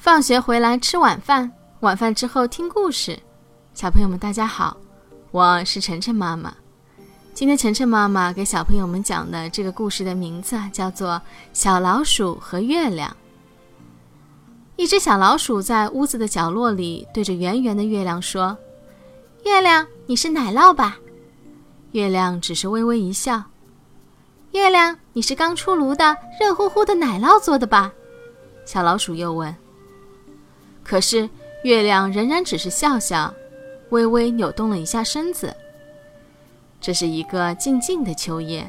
放学回来吃晚饭，晚饭之后听故事。小朋友们，大家好，我是晨晨妈妈。今天晨晨妈妈给小朋友们讲的这个故事的名字叫做《小老鼠和月亮》。一只小老鼠在屋子的角落里，对着圆圆的月亮说：“月亮，你是奶酪吧？”月亮只是微微一笑。“月亮，你是刚出炉的热乎乎的奶酪做的吧？”小老鼠又问。可是月亮仍然只是笑笑，微微扭动了一下身子。这是一个静静的秋夜，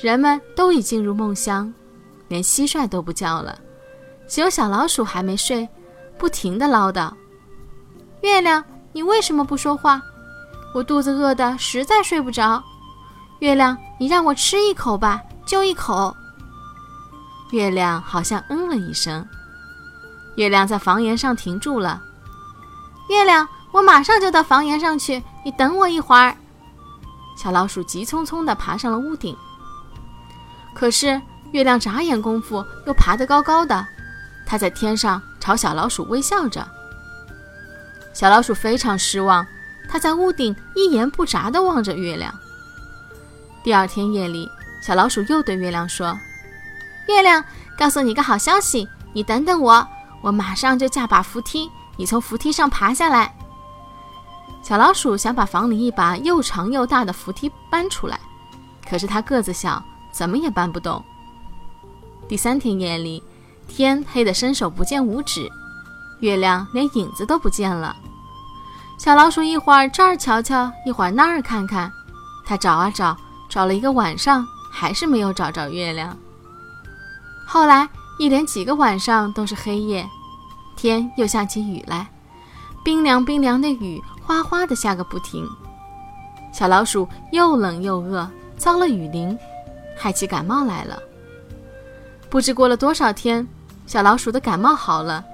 人们都已进入梦乡，连蟋蟀都不叫了，只有小老鼠还没睡，不停地唠叨：“月亮，你为什么不说话？我肚子饿得实在睡不着。月亮，你让我吃一口吧，就一口。”月亮好像嗯了一声。月亮在房檐上停住了。月亮，我马上就到房檐上去，你等我一会儿。小老鼠急匆匆地爬上了屋顶。可是月亮眨眼功夫又爬得高高的，它在天上朝小老鼠微笑着。小老鼠非常失望，它在屋顶一言不眨地望着月亮。第二天夜里，小老鼠又对月亮说：“月亮，告诉你个好消息，你等等我。”我马上就架把扶梯，你从扶梯上爬下来。小老鼠想把房里一把又长又大的扶梯搬出来，可是它个子小，怎么也搬不动。第三天夜里，天黑得伸手不见五指，月亮连影子都不见了。小老鼠一会儿这儿瞧瞧，一会儿那儿看看，它找啊找，找了一个晚上，还是没有找着月亮。后来。一连几个晚上都是黑夜，天又下起雨来，冰凉冰凉的雨哗哗的下个不停。小老鼠又冷又饿，遭了雨淋，害起感冒来了。不知过了多少天，小老鼠的感冒好了。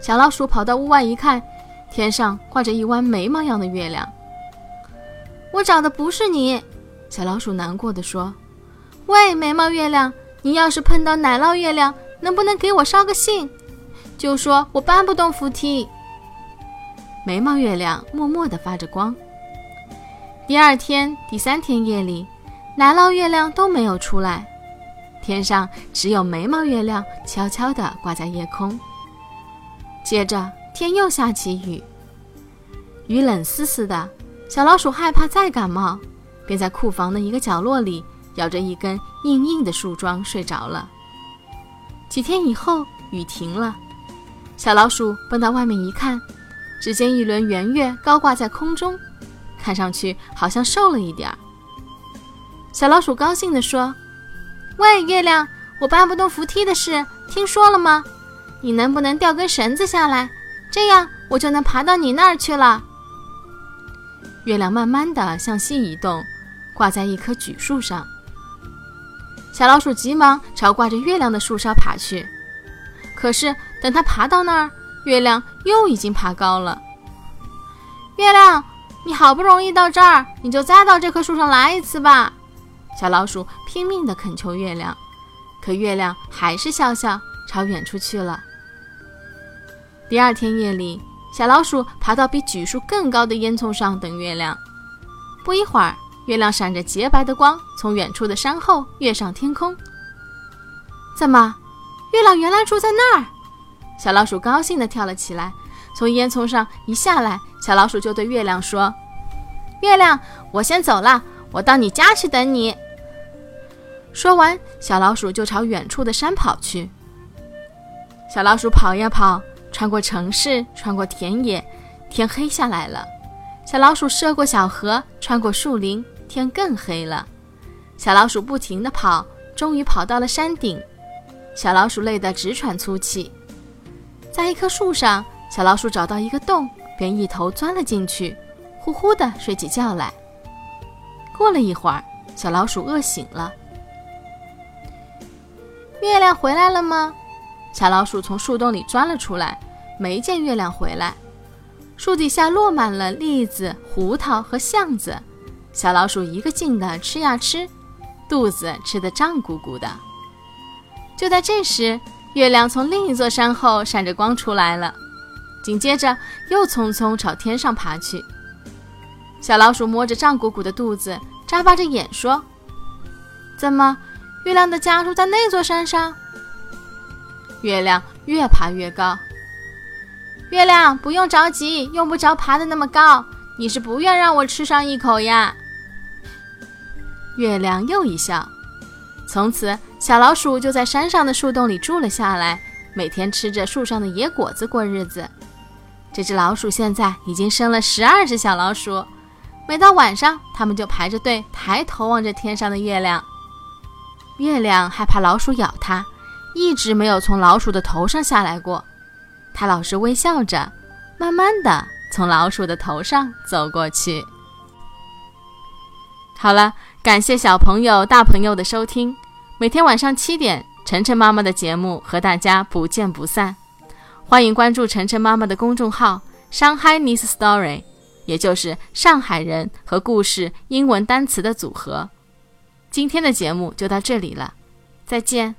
小老鼠跑到屋外一看，天上挂着一弯眉毛样的月亮。我找的不是你，小老鼠难过的说：“喂，眉毛月亮。”你要是碰到奶酪月亮，能不能给我捎个信，就说我搬不动扶梯。眉毛月亮默默地发着光。第二天、第三天夜里，奶酪月亮都没有出来，天上只有眉毛月亮悄悄地挂在夜空。接着天又下起雨，雨冷丝丝的，小老鼠害怕再感冒，便在库房的一个角落里。咬着一根硬硬的树桩睡着了。几天以后，雨停了，小老鼠奔到外面一看，只见一轮圆月高挂在空中，看上去好像瘦了一点儿。小老鼠高兴地说：“喂，月亮，我搬不动扶梯的事听说了吗？你能不能掉根绳子下来，这样我就能爬到你那儿去了？”月亮慢慢地向西移动，挂在一棵榉树上。小老鼠急忙朝挂着月亮的树梢爬去，可是等它爬到那儿，月亮又已经爬高了。月亮，你好不容易到这儿，你就再到这棵树上来一次吧！小老鼠拼命地恳求月亮，可月亮还是笑笑朝远处去了。第二天夜里，小老鼠爬到比榉树更高的烟囱上等月亮，不一会儿。月亮闪着洁白的光，从远处的山后跃上天空。怎么，月亮原来住在那儿？小老鼠高兴地跳了起来，从烟囱上一下来，小老鼠就对月亮说：“月亮，我先走了，我到你家去等你。”说完，小老鼠就朝远处的山跑去。小老鼠跑呀跑，穿过城市，穿过田野，天黑下来了。小老鼠涉过小河，穿过树林。天更黑了，小老鼠不停地跑，终于跑到了山顶。小老鼠累得直喘粗气，在一棵树上，小老鼠找到一个洞，便一头钻了进去，呼呼地睡起觉来。过了一会儿，小老鼠饿醒了。月亮回来了吗？小老鼠从树洞里钻了出来，没见月亮回来。树底下落满了栗子、胡桃和橡子。小老鼠一个劲地吃呀吃，肚子吃得胀鼓鼓的。就在这时，月亮从另一座山后闪着光出来了，紧接着又匆匆朝天上爬去。小老鼠摸着胀鼓鼓的肚子，眨巴着眼说：“怎么，月亮的家住在那座山上？”月亮越爬越高。月亮不用着急，用不着爬得那么高。你是不愿让我吃上一口呀？月亮又一笑。从此，小老鼠就在山上的树洞里住了下来，每天吃着树上的野果子过日子。这只老鼠现在已经生了十二只小老鼠，每到晚上，它们就排着队，抬头望着天上的月亮。月亮害怕老鼠咬它，一直没有从老鼠的头上下来过。它老是微笑着，慢慢的从老鼠的头上走过去。好了，感谢小朋友、大朋友的收听。每天晚上七点，晨晨妈妈的节目和大家不见不散。欢迎关注晨晨妈妈的公众号“ Shanghai News Story”，也就是上海人和故事英文单词的组合。今天的节目就到这里了，再见。